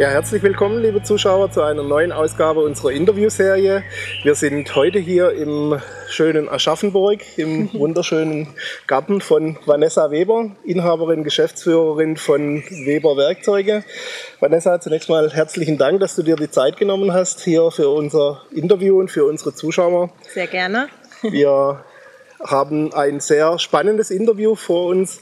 Ja, herzlich willkommen, liebe Zuschauer, zu einer neuen Ausgabe unserer Interviewserie. Wir sind heute hier im schönen Aschaffenburg, im wunderschönen Garten von Vanessa Weber, Inhaberin, Geschäftsführerin von Weber Werkzeuge. Vanessa, zunächst mal herzlichen Dank, dass du dir die Zeit genommen hast hier für unser Interview und für unsere Zuschauer. Sehr gerne. Wir haben ein sehr spannendes Interview vor uns.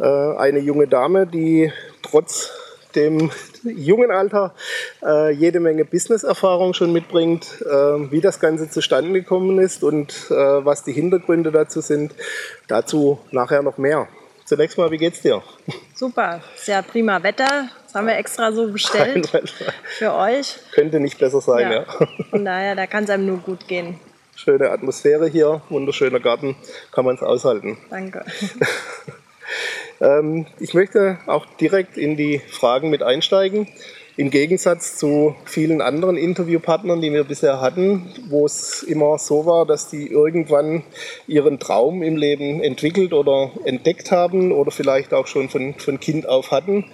Äh, eine junge Dame, die trotz dem jungen Alter äh, jede Menge Business-Erfahrung schon mitbringt, äh, wie das Ganze zustande gekommen ist und äh, was die Hintergründe dazu sind. Dazu nachher noch mehr. Zunächst mal, wie geht's dir? Super, sehr prima Wetter. Das haben wir extra so bestellt für euch. Könnte nicht besser sein, ja. ja. Von daher, da kann es einem nur gut gehen. Schöne Atmosphäre hier, wunderschöner Garten, kann man es aushalten. Danke. Ähm, ich möchte auch direkt in die Fragen mit einsteigen. Im Gegensatz zu vielen anderen Interviewpartnern, die wir bisher hatten, wo es immer so war, dass die irgendwann ihren Traum im Leben entwickelt oder entdeckt haben oder vielleicht auch schon von, von Kind auf hatten,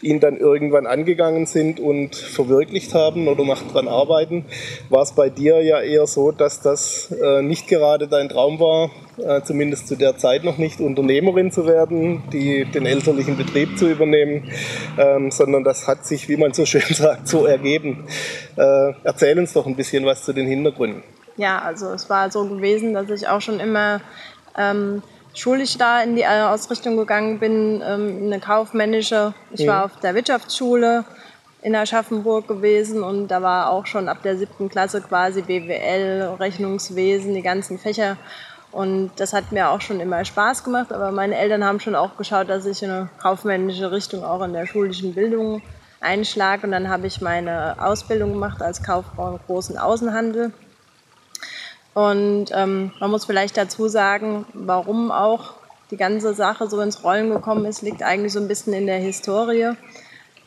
ihn dann irgendwann angegangen sind und verwirklicht haben oder noch dran arbeiten, war es bei dir ja eher so, dass das äh, nicht gerade dein Traum war, äh, zumindest zu der Zeit noch nicht, Unternehmerin zu werden, die, den elterlichen Betrieb zu übernehmen, ähm, sondern das hat sich, wie man so schön sagt, so ergeben. Äh, erzähl uns doch ein bisschen was zu den Hintergründen. Ja, also es war so gewesen, dass ich auch schon immer ähm, schulisch da in die äh, Ausrichtung gegangen bin, ähm, eine kaufmännische. Ich mhm. war auf der Wirtschaftsschule in Aschaffenburg gewesen und da war auch schon ab der siebten Klasse quasi BWL, Rechnungswesen, die ganzen Fächer und das hat mir auch schon immer Spaß gemacht, aber meine Eltern haben schon auch geschaut, dass ich in eine kaufmännische Richtung auch in der schulischen Bildung einschlage. Und dann habe ich meine Ausbildung gemacht als Kauffrau im großen Außenhandel. Und ähm, man muss vielleicht dazu sagen, warum auch die ganze Sache so ins Rollen gekommen ist, liegt eigentlich so ein bisschen in der Historie.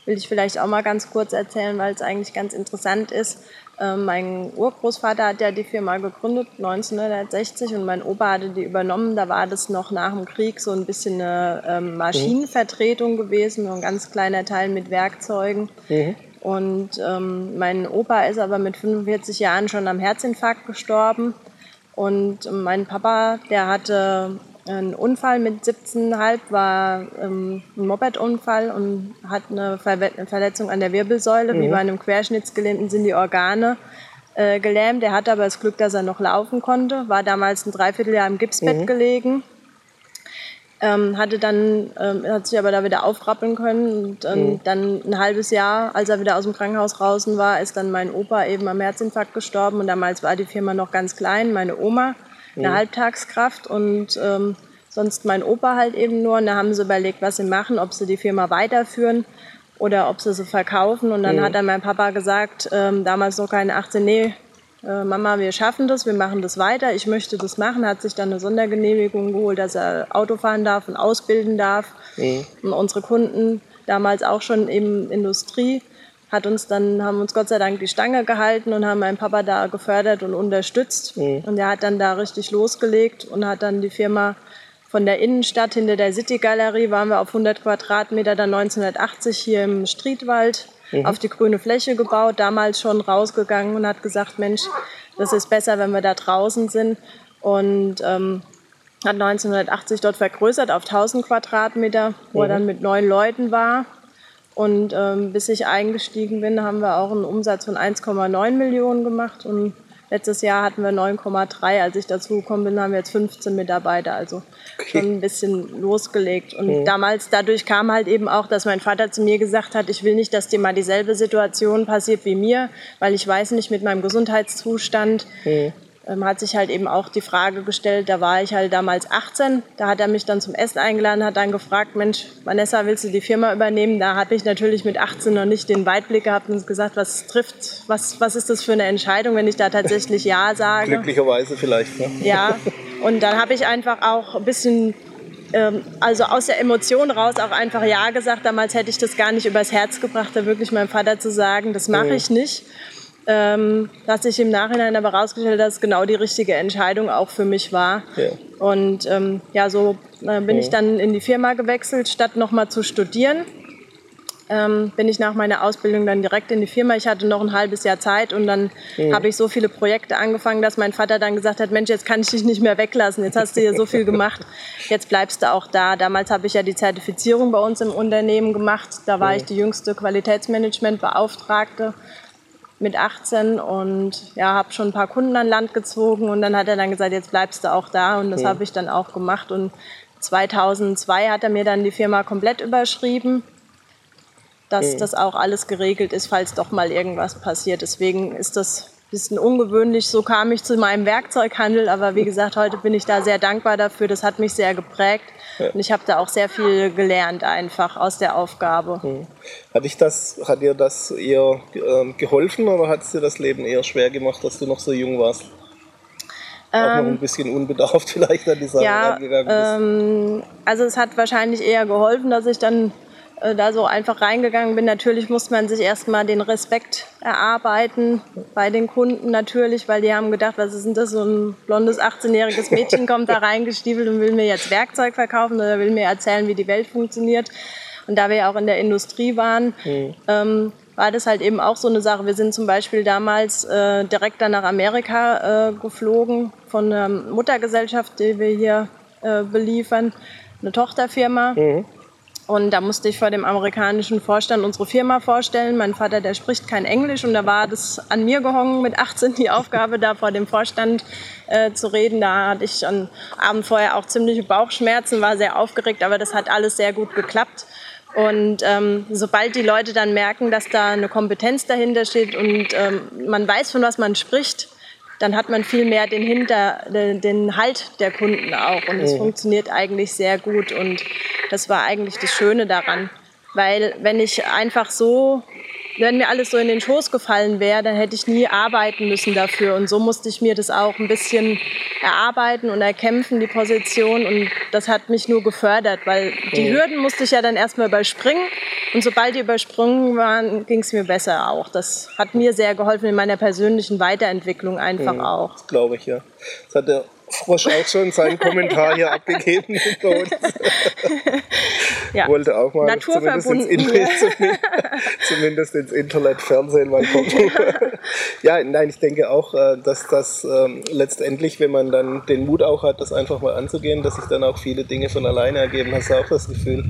Will ich vielleicht auch mal ganz kurz erzählen, weil es eigentlich ganz interessant ist. Ähm, mein Urgroßvater hat ja die Firma gegründet 1960 und mein Opa hatte die übernommen. Da war das noch nach dem Krieg so ein bisschen eine ähm, Maschinenvertretung gewesen, nur ein ganz kleiner Teil mit Werkzeugen. Mhm. Und ähm, mein Opa ist aber mit 45 Jahren schon am Herzinfarkt gestorben. Und mein Papa, der hatte ein Unfall mit 17,5 war ähm, ein Moped-Unfall und hat eine, Ver eine, Verletzung an der Wirbelsäule. Mhm. Wie bei einem Querschnittsgelähmten sind die Organe äh, gelähmt. Er hatte aber das Glück, dass er noch laufen konnte. War damals ein Dreivierteljahr im Gipsbett mhm. gelegen. Ähm, hatte dann, ähm, hat sich aber da wieder aufrappeln können und ähm, mhm. dann ein halbes Jahr, als er wieder aus dem Krankenhaus draußen war, ist dann mein Opa eben am Herzinfarkt gestorben und damals war die Firma noch ganz klein, meine Oma eine mhm. Halbtagskraft und ähm, sonst mein Opa halt eben nur. Und da haben sie überlegt, was sie machen, ob sie die Firma weiterführen oder ob sie sie verkaufen. Und dann mhm. hat dann mein Papa gesagt, ähm, damals noch keine 18, nee, äh, Mama, wir schaffen das, wir machen das weiter, ich möchte das machen, hat sich dann eine Sondergenehmigung geholt, dass er Auto fahren darf und ausbilden darf. Mhm. Und unsere Kunden, damals auch schon im Industrie, hat uns dann, haben uns Gott sei Dank die Stange gehalten und haben meinen Papa da gefördert und unterstützt. Mhm. Und er hat dann da richtig losgelegt und hat dann die Firma von der Innenstadt hinter der City Galerie waren wir auf 100 Quadratmeter dann 1980 hier im Streetwald mhm. auf die grüne Fläche gebaut, damals schon rausgegangen und hat gesagt, Mensch, das ist besser, wenn wir da draußen sind. Und ähm, hat 1980 dort vergrößert auf 1000 Quadratmeter, wo mhm. er dann mit neun Leuten war. Und ähm, bis ich eingestiegen bin, haben wir auch einen Umsatz von 1,9 Millionen gemacht. Und letztes Jahr hatten wir 9,3. Als ich dazu gekommen bin, haben wir jetzt 15 Mitarbeiter. Also okay. schon ein bisschen losgelegt. Und mhm. damals, dadurch kam halt eben auch, dass mein Vater zu mir gesagt hat, ich will nicht, dass dir mal dieselbe Situation passiert wie mir, weil ich weiß nicht mit meinem Gesundheitszustand, mhm ähm, hat sich halt eben auch die Frage gestellt, da war ich halt damals 18, da hat er mich dann zum Essen eingeladen, hat dann gefragt, Mensch, Vanessa, willst du die Firma übernehmen? Da habe ich natürlich mit 18 noch nicht den Weitblick gehabt und gesagt, was trifft, was, was ist das für eine Entscheidung, wenn ich da tatsächlich Ja sage? Glücklicherweise vielleicht. Ne? Ja, und dann habe ich einfach auch ein bisschen ähm, also aus der Emotion raus auch einfach Ja gesagt. Damals hätte ich das gar nicht übers Herz gebracht, da wirklich meinem Vater zu sagen, das mache ich nicht. Ähm, dass sich im Nachhinein aber herausgestellt dass es genau die richtige Entscheidung auch für mich war. Ja. Und ähm, ja, so äh, bin ja. ich dann in die Firma gewechselt, statt nochmal zu studieren ähm, bin ich nach meiner Ausbildung dann direkt in die Firma. Ich hatte noch ein halbes Jahr Zeit und dann mhm. habe ich so viele Projekte angefangen, dass mein Vater dann gesagt hat, Mensch, jetzt kann ich dich nicht mehr weglassen, jetzt hast du hier so viel gemacht, jetzt bleibst du auch da. Damals habe ich ja die Zertifizierung bei uns im Unternehmen gemacht. Da war mhm. ich die jüngste Qualitätsmanagementbeauftragte mit 18 und ja, habe schon ein paar Kunden an Land gezogen und dann hat er dann gesagt, jetzt bleibst du auch da und das mhm. habe ich dann auch gemacht und 2002 hat er mir dann die Firma komplett überschrieben dass mhm. das auch alles geregelt ist, falls doch mal irgendwas passiert. Deswegen ist das bisschen ungewöhnlich. So kam ich zu meinem Werkzeughandel, aber wie gesagt, heute bin ich da sehr dankbar dafür. Das hat mich sehr geprägt ja. und ich habe da auch sehr viel gelernt einfach aus der Aufgabe. Mhm. Hat, ich das, hat dir das eher äh, geholfen oder hat es dir das Leben eher schwer gemacht, dass du noch so jung warst? auch noch ein ähm, bisschen unbedarft vielleicht an die Sache ja, rangegangen bist? Ähm, also es hat wahrscheinlich eher geholfen, dass ich dann da so einfach reingegangen bin. Natürlich muss man sich erstmal den Respekt erarbeiten bei den Kunden natürlich, weil die haben gedacht, was ist denn das, so ein blondes 18-jähriges Mädchen kommt da reingestiefelt und will mir jetzt Werkzeug verkaufen oder will mir erzählen, wie die Welt funktioniert. Und da wir ja auch in der Industrie waren, mhm. ähm, war das halt eben auch so eine Sache. Wir sind zum Beispiel damals äh, direkt dann nach Amerika äh, geflogen von einer Muttergesellschaft, die wir hier äh, beliefern, eine Tochterfirma. Mhm. Und da musste ich vor dem amerikanischen Vorstand unsere Firma vorstellen. Mein Vater, der spricht kein Englisch und da war das an mir gehangen mit 18 die Aufgabe, da vor dem Vorstand äh, zu reden. Da hatte ich am Abend vorher auch ziemliche Bauchschmerzen, war sehr aufgeregt, aber das hat alles sehr gut geklappt. Und ähm, sobald die Leute dann merken, dass da eine Kompetenz dahinter steht und ähm, man weiß, von was man spricht, dann hat man viel mehr den Hinter, den Halt der Kunden auch. Und es oh. funktioniert eigentlich sehr gut. Und das war eigentlich das Schöne daran. Weil wenn ich einfach so wenn mir alles so in den Schoß gefallen wäre, dann hätte ich nie arbeiten müssen dafür. Und so musste ich mir das auch ein bisschen erarbeiten und erkämpfen, die Position. Und das hat mich nur gefördert, weil die Hürden musste ich ja dann erstmal überspringen. Und sobald die übersprungen waren, ging es mir besser auch. Das hat mir sehr geholfen in meiner persönlichen Weiterentwicklung einfach mhm, auch. Glaube ich, ja. Das hat der Frosch auch schon seinen Kommentar hier abgegeben bei uns. ja. Wollte auch mal zumindest ins, Internet, zumindest ins Internet Fernsehen mal kommen. ja, nein, ich denke auch, äh, dass das ähm, letztendlich, wenn man dann den Mut auch hat, das einfach mal anzugehen, dass sich dann auch viele Dinge von alleine ergeben. Hast du auch das Gefühl?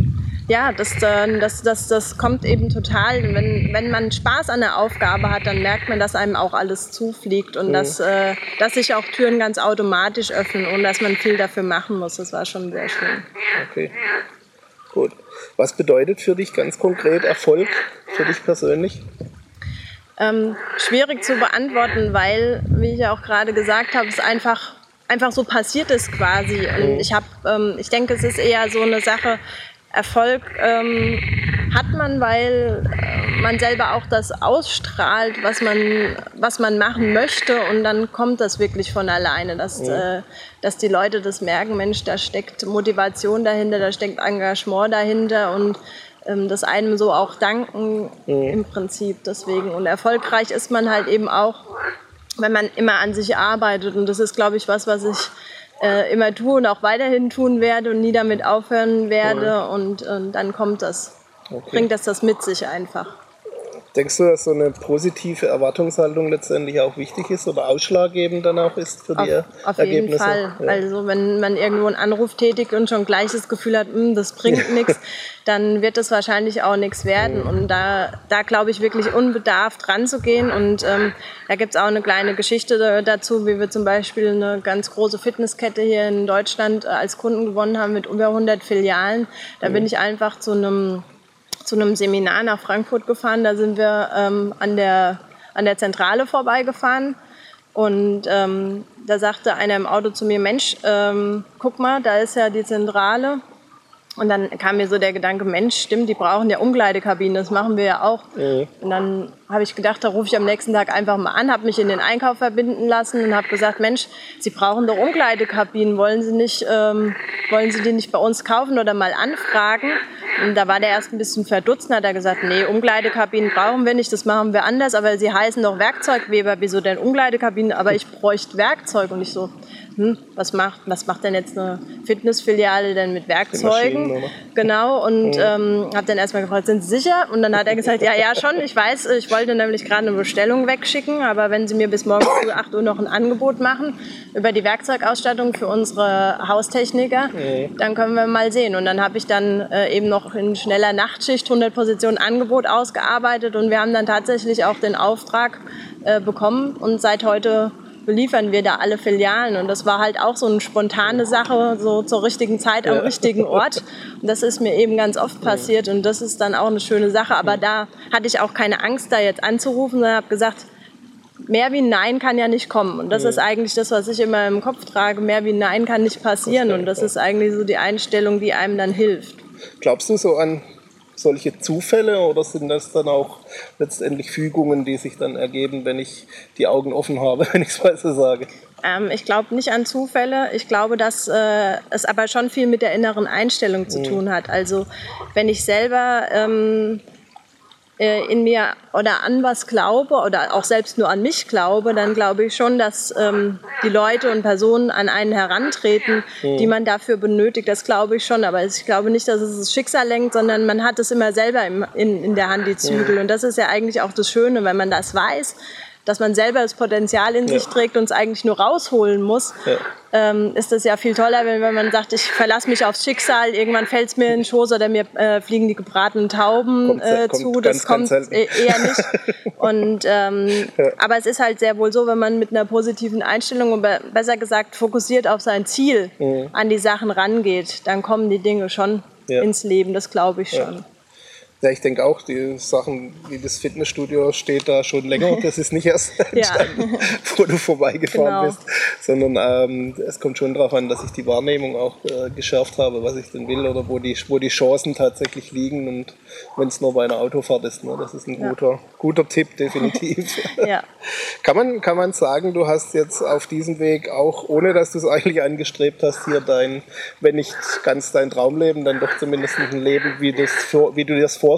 Ja, das, das, das, das kommt eben total. Wenn, wenn man Spaß an der Aufgabe hat, dann merkt man, dass einem auch alles zufliegt und mhm. dass, äh, dass sich auch Türen ganz automatisch öffnen, ohne dass man viel dafür machen muss. Das war schon sehr schön. Okay, gut. Was bedeutet für dich ganz konkret Erfolg, für dich persönlich? Ähm, schwierig zu beantworten, weil, wie ich ja auch gerade gesagt habe, es einfach einfach so passiert ist quasi. Und mhm. ich habe, ähm, ich denke, es ist eher so eine Sache, Erfolg ähm, hat man, weil äh, man selber auch das ausstrahlt, was man, was man machen möchte und dann kommt das wirklich von alleine, dass, ja. äh, dass die Leute das merken, Mensch, da steckt Motivation dahinter, da steckt Engagement dahinter und ähm, das einem so auch danken ja. im Prinzip deswegen. Und erfolgreich ist man halt eben auch, wenn man immer an sich arbeitet und das ist, glaube ich, was, was ich äh, immer tue und auch weiterhin tun werde und nie damit aufhören werde. Und, und, dann kommt das, okay. bringt das das mit sich einfach. Denkst du, dass so eine positive Erwartungshaltung letztendlich auch wichtig ist oder ausschlaggebend dann auch ist für die auf, auf Ergebnisse? Auf jeden Fall. Ja. Also wenn man irgendwo einen Anruf tätigt und schon gleich das Gefühl hat, hm, das bringt nichts, dann wird das wahrscheinlich auch nichts werden. Mhm. Und da, da glaube ich wirklich unbedarft ranzugehen. Und ähm, da gibt es auch eine kleine Geschichte dazu, wie wir zum Beispiel eine ganz große Fitnesskette hier in Deutschland äh, als Kunden gewonnen haben mit über 100 Filialen. Da mhm. bin ich einfach zu einem zu einem Seminar nach Frankfurt gefahren. Da sind wir ähm, an, der, an der Zentrale vorbeigefahren. Und ähm, da sagte einer im Auto zu mir, Mensch, ähm, guck mal, da ist ja die Zentrale. Und dann kam mir so der Gedanke, Mensch, stimmt, die brauchen ja Umkleidekabinen, das machen wir ja auch. Mhm. Und dann habe ich gedacht, da rufe ich am nächsten Tag einfach mal an, habe mich in den Einkauf verbinden lassen und habe gesagt, Mensch, Sie brauchen doch Umkleidekabinen, wollen Sie, nicht, ähm, wollen Sie die nicht bei uns kaufen oder mal anfragen? Und da war der erst ein bisschen verdutzt und hat er gesagt, nee, Umkleidekabinen brauchen wir nicht, das machen wir anders, aber Sie heißen doch Werkzeugweber, wieso denn Umkleidekabinen? Aber ich bräuchte Werkzeug. Und ich so, hm, was macht, was macht denn jetzt eine Fitnessfiliale denn mit Werkzeugen? Genau, und ja. ähm, habe dann erstmal gefragt, sind Sie sicher? Und dann hat er gesagt, ja, ja schon, ich weiß, ich wollte nämlich gerade eine Bestellung wegschicken, aber wenn Sie mir bis morgen früh 8 Uhr noch ein Angebot machen über die Werkzeugausstattung für unsere Haustechniker, ja. dann können wir mal sehen. Und dann habe ich dann äh, eben noch in schneller Nachtschicht 100 Positionen Angebot ausgearbeitet und wir haben dann tatsächlich auch den Auftrag äh, bekommen und seit heute beliefern wir da alle Filialen. Und das war halt auch so eine spontane Sache, so zur richtigen Zeit am ja. richtigen Ort. Und das ist mir eben ganz oft passiert und das ist dann auch eine schöne Sache. Aber da hatte ich auch keine Angst, da jetzt anzurufen, sondern habe gesagt, mehr wie Nein kann ja nicht kommen. Und das ist eigentlich das, was ich immer im Kopf trage. Mehr wie Nein kann nicht passieren. Und das ist eigentlich so die Einstellung, die einem dann hilft. Glaubst du so an solche Zufälle oder sind das dann auch letztendlich Fügungen, die sich dann ergeben, wenn ich die Augen offen habe, wenn ich es mal so sage? Ähm, ich glaube nicht an Zufälle. Ich glaube, dass äh, es aber schon viel mit der inneren Einstellung zu mhm. tun hat. Also wenn ich selber ähm, äh, in mir oder an was glaube oder auch selbst nur an mich glaube, dann glaube ich schon, dass ähm, die Leute und Personen an einen herantreten, mhm. die man dafür benötigt. Das glaube ich schon. Aber ich glaube nicht, dass es das Schicksal lenkt, sondern man hat es immer selber im, in, in der Hand, die Zügel. Mhm. Und das ist ja eigentlich auch das Schöne, wenn man das weiß, dass man selber das Potenzial in ja. sich trägt und es eigentlich nur rausholen muss, ja. ähm, ist das ja viel toller, wenn, wenn man sagt, ich verlasse mich aufs Schicksal, irgendwann fällt es mir in den Schoß oder mir äh, fliegen die gebratenen Tauben äh, zu. Das kommt e-, eher nicht. Und, ähm, ja. Aber es ist halt sehr wohl so, wenn man mit einer positiven Einstellung und besser gesagt fokussiert auf sein Ziel mhm. an die Sachen rangeht, dann kommen die Dinge schon ins Leben, das glaube ich schon. Ja, ich denke auch, die Sachen wie das Fitnessstudio steht da schon länger. Das ist nicht erst entstanden, wo du vorbeigefahren genau. bist, sondern ähm, es kommt schon darauf an, dass ich die Wahrnehmung auch äh, geschärft habe, was ich denn will oder wo die, wo die Chancen tatsächlich liegen und wenn es nur bei einer Autofahrt ist. Ne? Das ist ein ja. guter, guter Tipp, definitiv. ja. kann, man, kann man sagen, du hast jetzt auf diesem Weg auch, ohne dass du es eigentlich angestrebt hast, hier dein, wenn nicht ganz dein Traumleben, dann doch zumindest ein Leben, wie, das, wie du dir das vorstellst,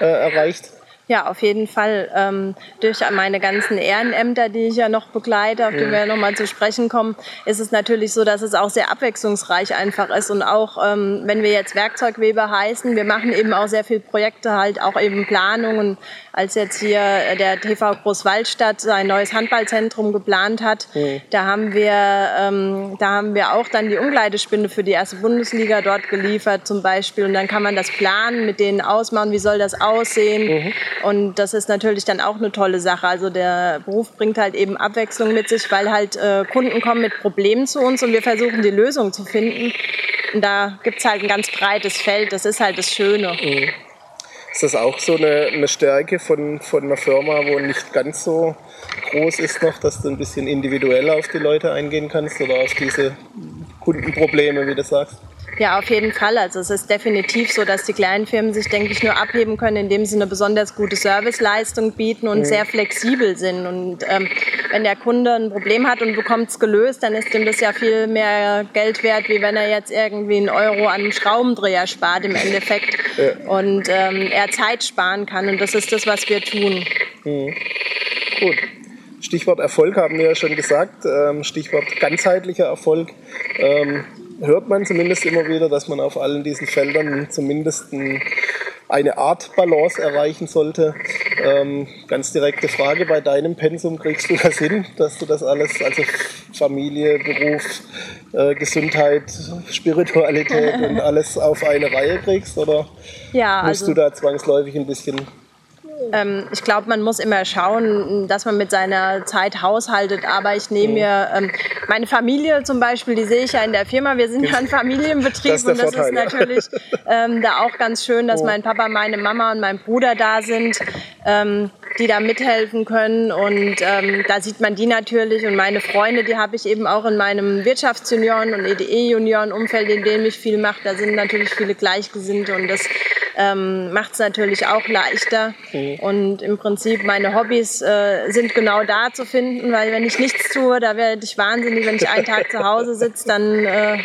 äh, erreicht? Ja, auf jeden Fall. Ähm, durch meine ganzen Ehrenämter, die ich ja noch begleite, auf die wir ja nochmal zu sprechen kommen, ist es natürlich so, dass es auch sehr abwechslungsreich einfach ist. Und auch ähm, wenn wir jetzt Werkzeugweber heißen, wir machen eben auch sehr viele Projekte, halt auch eben Planungen. Als jetzt hier der TV Großwaldstadt sein neues Handballzentrum geplant hat, mhm. da haben wir, ähm, da haben wir auch dann die Umkleidespinde für die erste Bundesliga dort geliefert zum Beispiel. Und dann kann man das planen, mit denen ausmachen, wie soll das aussehen. Mhm. Und das ist natürlich dann auch eine tolle Sache. Also der Beruf bringt halt eben Abwechslung mit sich, weil halt äh, Kunden kommen mit Problemen zu uns und wir versuchen die Lösung zu finden. Und da gibt es halt ein ganz breites Feld. Das ist halt das Schöne. Mhm. Ist das auch so eine, eine Stärke von, von einer Firma, wo nicht ganz so groß ist noch, dass du ein bisschen individueller auf die Leute eingehen kannst oder auf diese Kundenprobleme, wie du sagst? Ja, auf jeden Fall. Also es ist definitiv so, dass die kleinen Firmen sich, denke ich, nur abheben können, indem sie eine besonders gute Serviceleistung bieten und mhm. sehr flexibel sind. Und ähm, wenn der Kunde ein Problem hat und bekommt es gelöst, dann ist ihm das ja viel mehr Geld wert, wie wenn er jetzt irgendwie einen Euro an einem Schraubendreher spart im Endeffekt ja. und ähm, er Zeit sparen kann. Und das ist das, was wir tun. Mhm. Gut. Stichwort Erfolg haben wir ja schon gesagt. Ähm, Stichwort ganzheitlicher Erfolg. Hört man zumindest immer wieder, dass man auf allen diesen Feldern zumindest ein, eine Art Balance erreichen sollte. Ähm, ganz direkte Frage, bei deinem Pensum kriegst du das hin, dass du das alles, also Familie, Beruf, äh, Gesundheit, Spiritualität und alles auf eine Reihe kriegst? Oder ja, musst also, du da zwangsläufig ein bisschen ähm, ich glaube, man muss immer schauen, dass man mit seiner Zeit haushaltet. Aber ich nehme mir ähm, meine Familie zum Beispiel, die sehe ich ja in der Firma. Wir sind ja ein Familienbetrieb das und das Vorteil, ist natürlich ähm, da auch ganz schön, dass mein Papa, meine Mama und mein Bruder da sind. Die da mithelfen können. Und ähm, da sieht man die natürlich und meine Freunde, die habe ich eben auch in meinem Wirtschaftsjunioren- und EDE-Junioren-Umfeld, in dem ich viel mache. Da sind natürlich viele Gleichgesinnte und das ähm, macht es natürlich auch leichter. Mhm. Und im Prinzip meine Hobbys äh, sind genau da zu finden, weil wenn ich nichts tue, da werde ich wahnsinnig. Wenn ich einen Tag zu Hause sitze, dann äh,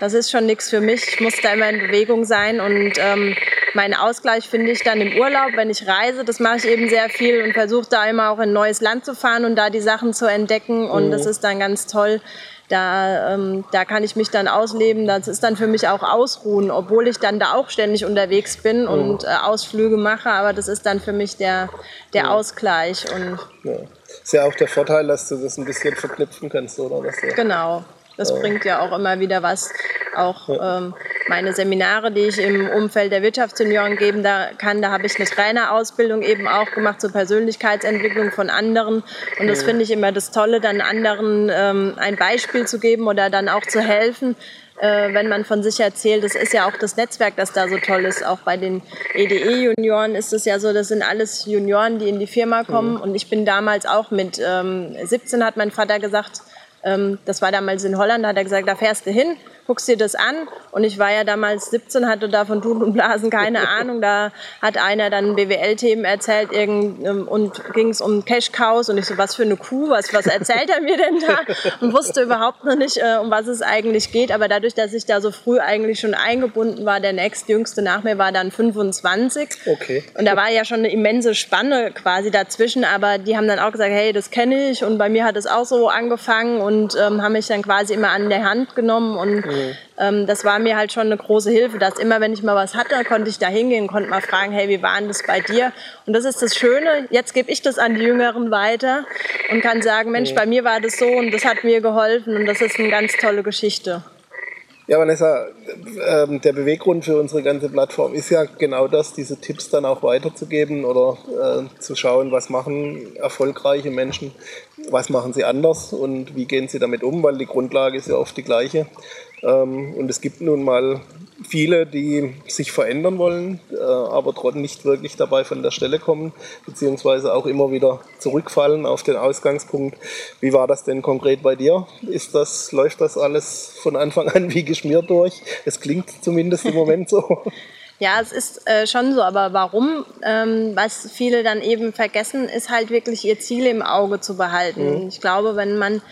das ist schon nichts für mich. Ich muss da immer in Bewegung sein und ähm, meinen Ausgleich finde ich dann im Urlaub, wenn ich reise. Das mache ich eben sehr viel und versuche da immer auch in ein neues Land zu fahren und da die Sachen zu entdecken. Und mhm. das ist dann ganz toll. Da, ähm, da kann ich mich dann ausleben. Das ist dann für mich auch Ausruhen, obwohl ich dann da auch ständig unterwegs bin mhm. und äh, Ausflüge mache. Aber das ist dann für mich der, der ja. Ausgleich. Und ja. Ist ja auch der Vorteil, dass du das ein bisschen verknüpfen kannst, oder? genau. Das bringt ja auch immer wieder was. Auch ähm, meine Seminare, die ich im Umfeld der Wirtschaftssenioren geben da kann, da habe ich eine Trainerausbildung eben auch gemacht zur Persönlichkeitsentwicklung von anderen. Und das finde ich immer das Tolle, dann anderen ähm, ein Beispiel zu geben oder dann auch zu helfen, äh, wenn man von sich erzählt. Das ist ja auch das Netzwerk, das da so toll ist. Auch bei den EDE-Junioren ist es ja so, das sind alles Junioren, die in die Firma kommen. Mhm. Und ich bin damals auch mit ähm, 17, hat mein Vater gesagt, das war damals in Holland, da hat er gesagt, da fährst du hin, guckst dir das an. Und ich war ja damals 17, hatte da von Tun und Blasen keine Ahnung. Da hat einer dann BWL-Themen erzählt irgend, ähm, und ging es um Cash-Cows. Und ich so, was für eine Kuh, was, was erzählt er mir denn da? Und wusste überhaupt noch nicht, äh, um was es eigentlich geht. Aber dadurch, dass ich da so früh eigentlich schon eingebunden war, der nächstjüngste nach mir war dann 25. Okay. Und da war ja schon eine immense Spanne quasi dazwischen. Aber die haben dann auch gesagt, hey, das kenne ich. Und bei mir hat es auch so angefangen und ähm, haben mich dann quasi immer an der Hand genommen und mhm ähm, das war mir halt schon eine große Hilfe, dass immer, wenn ich mal was hatte, konnte ich da hingehen, konnte mal fragen, hey, wie war denn das bei dir? Und das ist das Schöne, jetzt gebe ich das an die Jüngeren weiter und kann sagen, Mensch, bei mir war das so und das hat mir geholfen und das ist eine ganz tolle Geschichte. Ja, Vanessa, äh, der Beweggrund für unsere ganze Plattform ist ja genau das, diese Tipps dann auch weiterzugeben oder äh, zu schauen, was machen erfolgreiche Menschen, was machen sie anders und wie gehen sie damit um, weil die Grundlage ist ja oft die gleiche. Ähm, und es gibt nun mal viele, die sich verändern wollen, äh, aber trotzdem nicht wirklich dabei von der Stelle kommen, beziehungsweise auch immer wieder zurückfallen auf den Ausgangspunkt. Wie war das denn konkret bei dir? Ist das, läuft das alles von Anfang an wie geschmiert durch? Es klingt zumindest im Moment so. Ja, es ist äh, schon so, aber warum? Ähm, was viele dann eben vergessen, ist halt wirklich ihr Ziel im Auge zu behalten. Mhm. Ich glaube, wenn man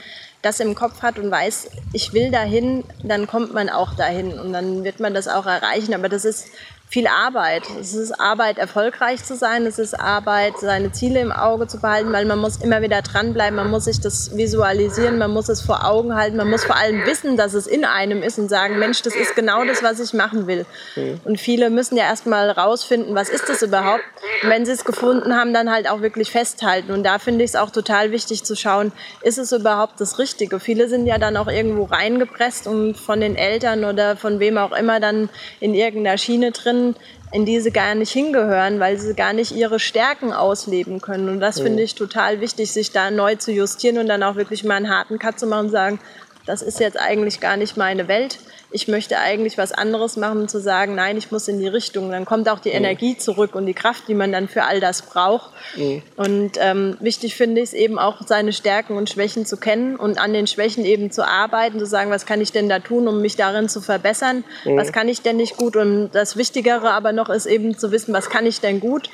das im Kopf hat und weiß, ich will dahin, dann kommt man auch dahin und dann wird man das auch erreichen. Aber das ist viel Arbeit. Es ist Arbeit, erfolgreich zu sein. Es ist Arbeit, seine Ziele im Auge zu behalten, weil man muss immer wieder dranbleiben. Man muss sich das visualisieren. Man muss es vor Augen halten. Man muss vor allem wissen, dass es in einem ist und sagen, Mensch, das ist genau das, was ich machen will. Mhm. Und viele müssen ja erstmal rausfinden, was ist das überhaupt? Und wenn sie es gefunden haben, dann halt auch wirklich festhalten. Und da finde ich es auch total wichtig zu schauen, ist es überhaupt das Richtige? Viele sind ja dann auch irgendwo reingepresst und von den Eltern oder von wem auch immer dann in irgendeiner Schiene drin in die sie gar nicht hingehören, weil sie gar nicht ihre Stärken ausleben können. Und das ja. finde ich total wichtig, sich da neu zu justieren und dann auch wirklich mal einen harten Cut zu machen und sagen, das ist jetzt eigentlich gar nicht meine Welt ich möchte eigentlich was anderes machen, um zu sagen, nein, ich muss in die Richtung. Dann kommt auch die mhm. Energie zurück und die Kraft, die man dann für all das braucht. Mhm. Und ähm, wichtig finde ich es eben auch, seine Stärken und Schwächen zu kennen und an den Schwächen eben zu arbeiten, zu sagen, was kann ich denn da tun, um mich darin zu verbessern? Mhm. Was kann ich denn nicht gut? Und das Wichtigere aber noch ist eben zu wissen, was kann ich denn gut?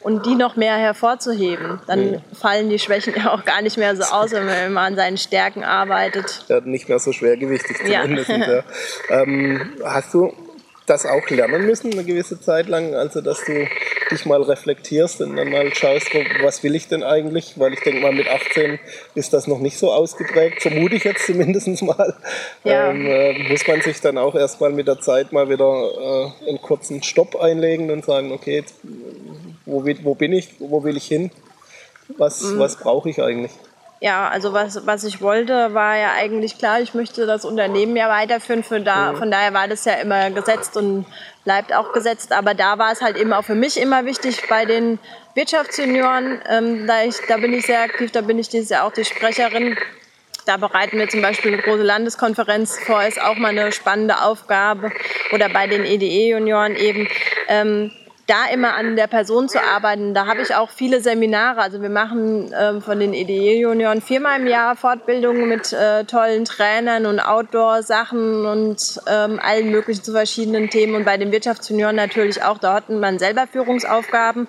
Und die noch mehr hervorzuheben. Dann mhm. fallen die Schwächen ja auch gar nicht mehr so aus, wenn man immer an seinen Stärken arbeitet. Ja, nicht mehr so schwergewichtig zumindest. Ja. ja. Ähm, hast du das auch lernen müssen, eine gewisse Zeit lang, also dass du dich mal reflektierst und dann mal schaust, was will ich denn eigentlich? Weil ich denke mal, mit 18 ist das noch nicht so ausgeprägt, vermute ich jetzt zumindest mal. Ja. Ähm, äh, muss man sich dann auch erstmal mit der Zeit mal wieder äh, einen kurzen Stopp einlegen und sagen, okay, jetzt wo, wo bin ich, wo will ich hin, was, mhm. was brauche ich eigentlich. Ja, also was, was ich wollte, war ja eigentlich klar, ich möchte das Unternehmen ja weiterführen. Von, da, mhm. von daher war das ja immer gesetzt und bleibt auch gesetzt. Aber da war es halt eben auch für mich immer wichtig bei den Wirtschaftsjunioren. Ähm, da, ich, da bin ich sehr aktiv, da bin ich dieses Jahr auch die Sprecherin. Da bereiten wir zum Beispiel eine große Landeskonferenz vor, ist auch mal eine spannende Aufgabe. Oder bei den EDE-Junioren eben. Ähm, da immer an der Person zu arbeiten. Da habe ich auch viele Seminare. Also wir machen ähm, von den EDE-Junioren viermal im Jahr Fortbildungen mit äh, tollen Trainern und Outdoor-Sachen und ähm, allen möglichen zu verschiedenen Themen. Und bei den Wirtschaftsjunioren natürlich auch. Da hatten man selber Führungsaufgaben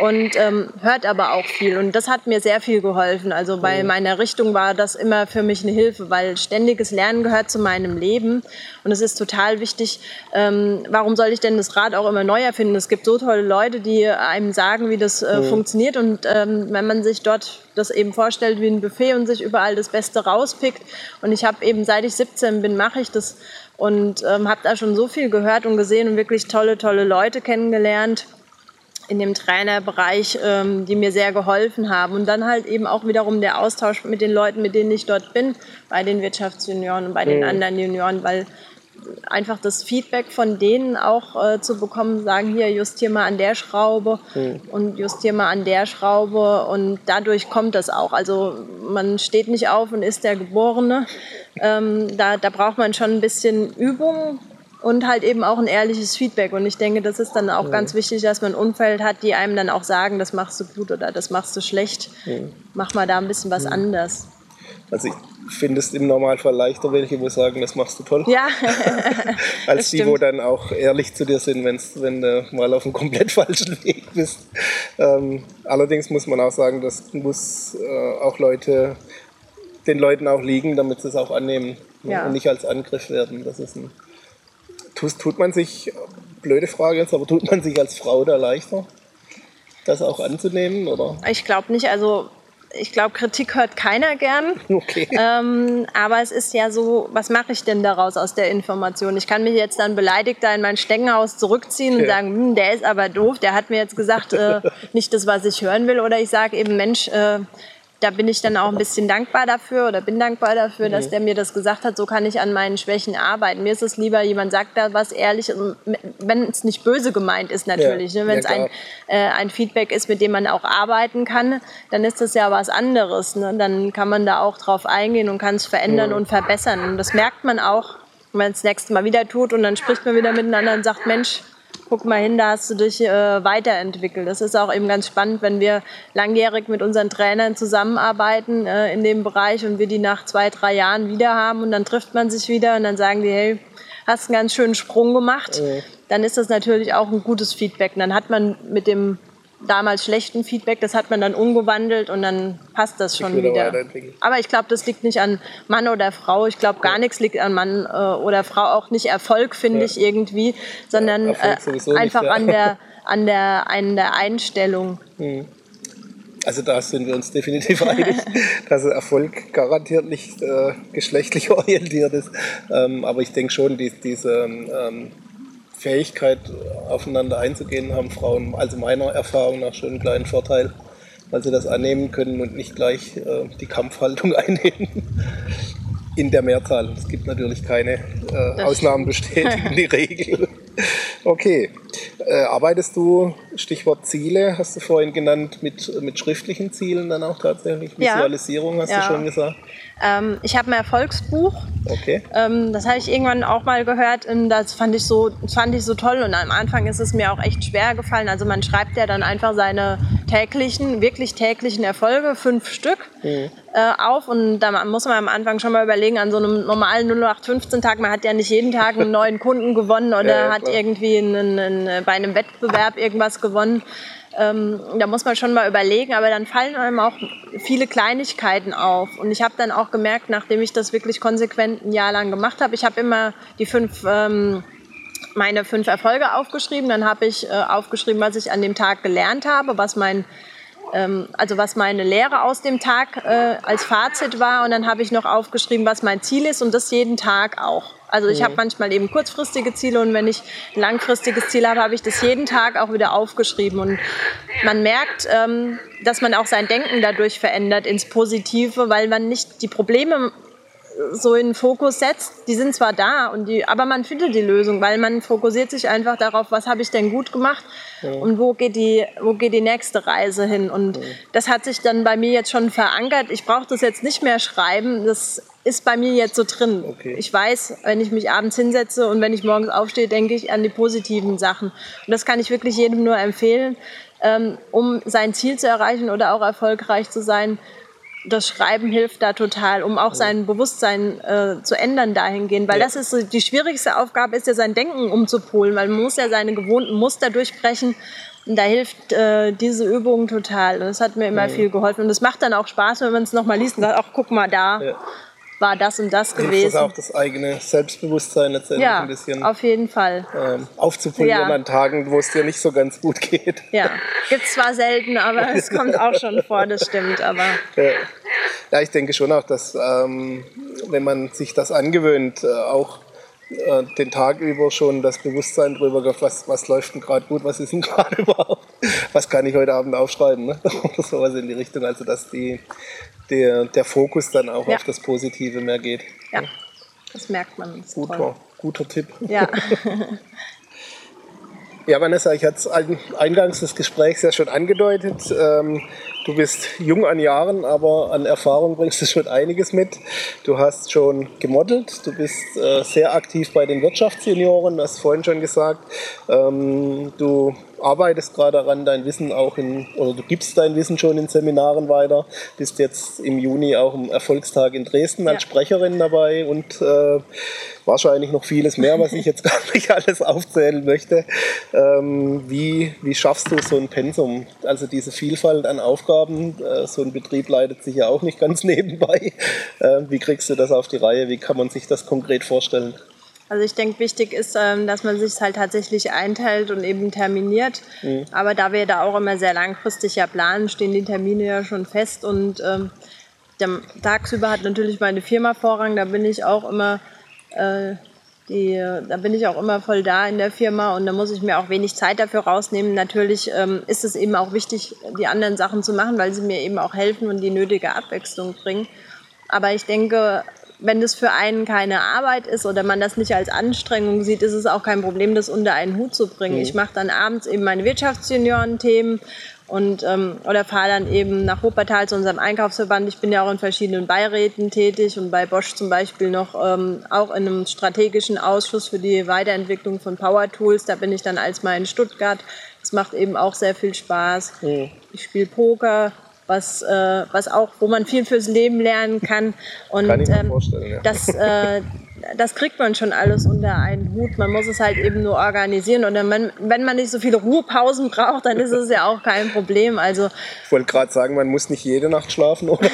und ähm, hört aber auch viel. Und das hat mir sehr viel geholfen. Also bei meiner Richtung war das immer für mich eine Hilfe, weil ständiges Lernen gehört zu meinem Leben. Und es ist total wichtig, ähm, warum soll ich denn das Rad auch immer neu erfinden? Es gibt so tolle Leute, die einem sagen, wie das äh, mhm. funktioniert. Und ähm, wenn man sich dort das eben vorstellt wie ein Buffet und sich überall das Beste rauspickt. Und ich habe eben, seit ich 17 bin, mache ich das und ähm, habe da schon so viel gehört und gesehen und wirklich tolle, tolle Leute kennengelernt in dem Trainerbereich, ähm, die mir sehr geholfen haben. Und dann halt eben auch wiederum der Austausch mit den Leuten, mit denen ich dort bin, bei den Wirtschaftsjunioren und bei den mhm. anderen Junioren, weil einfach das Feedback von denen auch äh, zu bekommen, sagen hier, justier mal an der Schraube mhm. und justier mal an der Schraube und dadurch kommt das auch. Also man steht nicht auf und ist der Geborene. Ähm, da, da braucht man schon ein bisschen Übung, und halt eben auch ein ehrliches Feedback. Und ich denke, das ist dann auch ja. ganz wichtig, dass man ein Umfeld hat, die einem dann auch sagen, das machst du gut oder das machst du schlecht. Ja. Mach mal da ein bisschen was ja. anders. Also ich finde es im Normalfall leichter, welche wo sagen, das machst du toll. Ja. Als die, stimmt. wo dann auch ehrlich zu dir sind, wenn's, wenn du mal auf einem komplett falschen Weg bist. Ähm, allerdings muss man auch sagen, das muss äh, auch Leute, den Leuten auch liegen, damit sie es auch annehmen ne? und nicht als Angriff werden. Das ist ein Tut, tut man sich, blöde Frage jetzt, aber tut man sich als Frau da leichter, das auch anzunehmen? Oder? Ich glaube nicht. Also ich glaube, Kritik hört keiner gern. Okay. Ähm, aber es ist ja so, was mache ich denn daraus aus der Information? Ich kann mich jetzt dann beleidigt da in mein Steckenhaus zurückziehen und ja. sagen, hm, der ist aber doof, der hat mir jetzt gesagt, äh, nicht das, was ich hören will. Oder ich sage eben, Mensch, äh, da bin ich dann auch ein bisschen dankbar dafür oder bin dankbar dafür, mhm. dass der mir das gesagt hat, so kann ich an meinen Schwächen arbeiten. Mir ist es lieber, jemand sagt da was ehrlich, wenn es nicht böse gemeint ist natürlich. Ja. Ne? Wenn es ja, ein, äh, ein Feedback ist, mit dem man auch arbeiten kann, dann ist das ja was anderes. Ne? Dann kann man da auch drauf eingehen und kann es verändern mhm. und verbessern. Und das merkt man auch, wenn man es das nächste Mal wieder tut und dann spricht man wieder miteinander und sagt, Mensch, guck mal hin, da hast du dich äh, weiterentwickelt. Das ist auch eben ganz spannend, wenn wir langjährig mit unseren Trainern zusammenarbeiten äh, in dem Bereich und wir die nach zwei, drei Jahren wieder haben und dann trifft man sich wieder und dann sagen die, hey, hast einen ganz schönen Sprung gemacht. Mhm. Dann ist das natürlich auch ein gutes Feedback. Und dann hat man mit dem damals schlechten Feedback, das hat man dann umgewandelt und dann passt das schon wieder. Aber ich glaube, das liegt nicht an Mann oder Frau. Ich glaube, gar ja. nichts liegt an Mann äh, oder Frau, auch nicht Erfolg, finde ja. ich irgendwie, sondern ja, äh, einfach nicht, an, der, an, der, an der Einstellung. Hm. Also da sind wir uns definitiv einig, dass Erfolg garantiert nicht äh, geschlechtlich orientiert ist. Ähm, aber ich denke schon, die, diese ähm, Fähigkeit, aufeinander einzugehen, haben Frauen, also meiner Erfahrung nach, schon einen kleinen Vorteil, weil sie das annehmen können und nicht gleich äh, die Kampfhaltung einnehmen. In der Mehrzahl. Es gibt natürlich keine äh, Ausnahmen bestätigen die Regel. Okay. Äh, arbeitest du, Stichwort Ziele, hast du vorhin genannt, mit, mit schriftlichen Zielen dann auch tatsächlich? Visualisierung ja. hast ja. du schon gesagt? Ähm, ich habe ein Erfolgsbuch. Okay. Ähm, das habe ich irgendwann auch mal gehört und das fand ich, so, fand ich so toll. Und am Anfang ist es mir auch echt schwer gefallen. Also man schreibt ja dann einfach seine täglichen, wirklich täglichen Erfolge, fünf Stück, mhm. äh, auf. Und da muss man am Anfang schon mal überlegen, an so einem normalen 0815-Tag, man hat ja nicht jeden Tag einen neuen Kunden gewonnen oder ja, hat irgendwie einen, einen, bei einem Wettbewerb irgendwas gewonnen. Ähm, da muss man schon mal überlegen, aber dann fallen einem auch viele Kleinigkeiten auf. Und ich habe dann auch gemerkt, nachdem ich das wirklich konsequent ein Jahr lang gemacht habe, ich habe immer die fünf, ähm, meine fünf Erfolge aufgeschrieben. Dann habe ich äh, aufgeschrieben, was ich an dem Tag gelernt habe, was mein ähm, also was meine Lehre aus dem Tag äh, als Fazit war. Und dann habe ich noch aufgeschrieben, was mein Ziel ist und das jeden Tag auch. Also ich mhm. habe manchmal eben kurzfristige Ziele und wenn ich ein langfristiges Ziel habe, habe ich das jeden Tag auch wieder aufgeschrieben. Und man merkt, ähm, dass man auch sein Denken dadurch verändert ins Positive, weil man nicht die Probleme so in den Fokus setzt. Die sind zwar da, und die, aber man findet die Lösung, weil man fokussiert sich einfach darauf, was habe ich denn gut gemacht ja. und wo geht, die, wo geht die nächste Reise hin. Und ja. das hat sich dann bei mir jetzt schon verankert. Ich brauche das jetzt nicht mehr schreiben. Das ist bei mir jetzt so drin. Okay. Ich weiß, wenn ich mich abends hinsetze und wenn ich morgens aufstehe, denke ich an die positiven Sachen. Und das kann ich wirklich jedem nur empfehlen, ähm, um sein Ziel zu erreichen oder auch erfolgreich zu sein das Schreiben hilft da total, um auch sein Bewusstsein äh, zu ändern dahingehend. Weil ja. das ist so, die schwierigste Aufgabe ist ja sein Denken umzupolen, weil man muss ja seine gewohnten Muster durchbrechen. Und da hilft äh, diese Übung total. Und das hat mir immer ja. viel geholfen. Und es macht dann auch Spaß, wenn man es nochmal liest und sagt, ach guck mal da. Ja war das und das gewesen. Das ist auch das eigene Selbstbewusstsein letztendlich ja, ein bisschen auf jeden Fall. Ähm, aufzupolieren ja. an Tagen, wo es dir nicht so ganz gut geht. Ja, gibt es zwar selten, aber es kommt auch schon vor, das stimmt. Aber ja. ja ich denke schon auch, dass ähm, wenn man sich das angewöhnt, äh, auch äh, den Tag über schon das Bewusstsein darüber, was, was läuft denn gerade gut, was ist denn gerade überhaupt, was kann ich heute Abend aufschreiben ne? oder sowas in die Richtung. Also dass die, der, der Fokus dann auch ja. auf das Positive mehr geht. Ja, das merkt man. Das guter, guter Tipp. Ja. ja, Vanessa, ich hatte es eingangs des Gesprächs ja schon angedeutet. Ähm, du bist jung an Jahren, aber an Erfahrung bringst du schon einiges mit. Du hast schon gemodelt, du bist äh, sehr aktiv bei den Wirtschaftssenioren, hast vorhin schon gesagt. Ähm, du arbeitest gerade daran, dein Wissen auch in, oder du gibst dein Wissen schon in Seminaren weiter, bist jetzt im Juni auch im Erfolgstag in Dresden als ja. Sprecherin dabei und äh, wahrscheinlich noch vieles mehr, was ich jetzt gar nicht alles aufzählen möchte. Ähm, wie, wie schaffst du so ein Pensum, also diese Vielfalt an Aufgaben? Äh, so ein Betrieb leitet sich ja auch nicht ganz nebenbei. Äh, wie kriegst du das auf die Reihe? Wie kann man sich das konkret vorstellen? Also ich denke, wichtig ist, ähm, dass man sich halt tatsächlich einteilt und eben terminiert. Mhm. Aber da wir da auch immer sehr langfristig ja planen, stehen die Termine ja schon fest. Und ähm, der, tagsüber hat natürlich meine Firma Vorrang. Da bin ich auch immer äh, die, da bin ich auch immer voll da in der Firma und da muss ich mir auch wenig Zeit dafür rausnehmen. Natürlich ähm, ist es eben auch wichtig, die anderen Sachen zu machen, weil sie mir eben auch helfen und die nötige Abwechslung bringen. Aber ich denke, wenn das für einen keine Arbeit ist oder man das nicht als Anstrengung sieht, ist es auch kein Problem, das unter einen Hut zu bringen. Mhm. Ich mache dann abends eben meine Wirtschaftsjunioren-Themen und ähm, oder fahre dann eben nach Wuppertal zu unserem Einkaufsverband. Ich bin ja auch in verschiedenen Beiräten tätig und bei Bosch zum Beispiel noch ähm, auch in einem strategischen Ausschuss für die Weiterentwicklung von Power Tools. Da bin ich dann als mal in Stuttgart. Das macht eben auch sehr viel Spaß. Mhm. Ich spiele Poker, was, äh, was auch, wo man viel fürs Leben lernen kann. Und kann ähm, ja. das, äh, das kriegt man schon alles unter einen Hut. Man muss es halt eben nur organisieren. Und wenn, wenn man nicht so viele Ruhepausen braucht, dann ist es ja auch kein Problem. Also, ich wollte gerade sagen, man muss nicht jede Nacht schlafen, oder?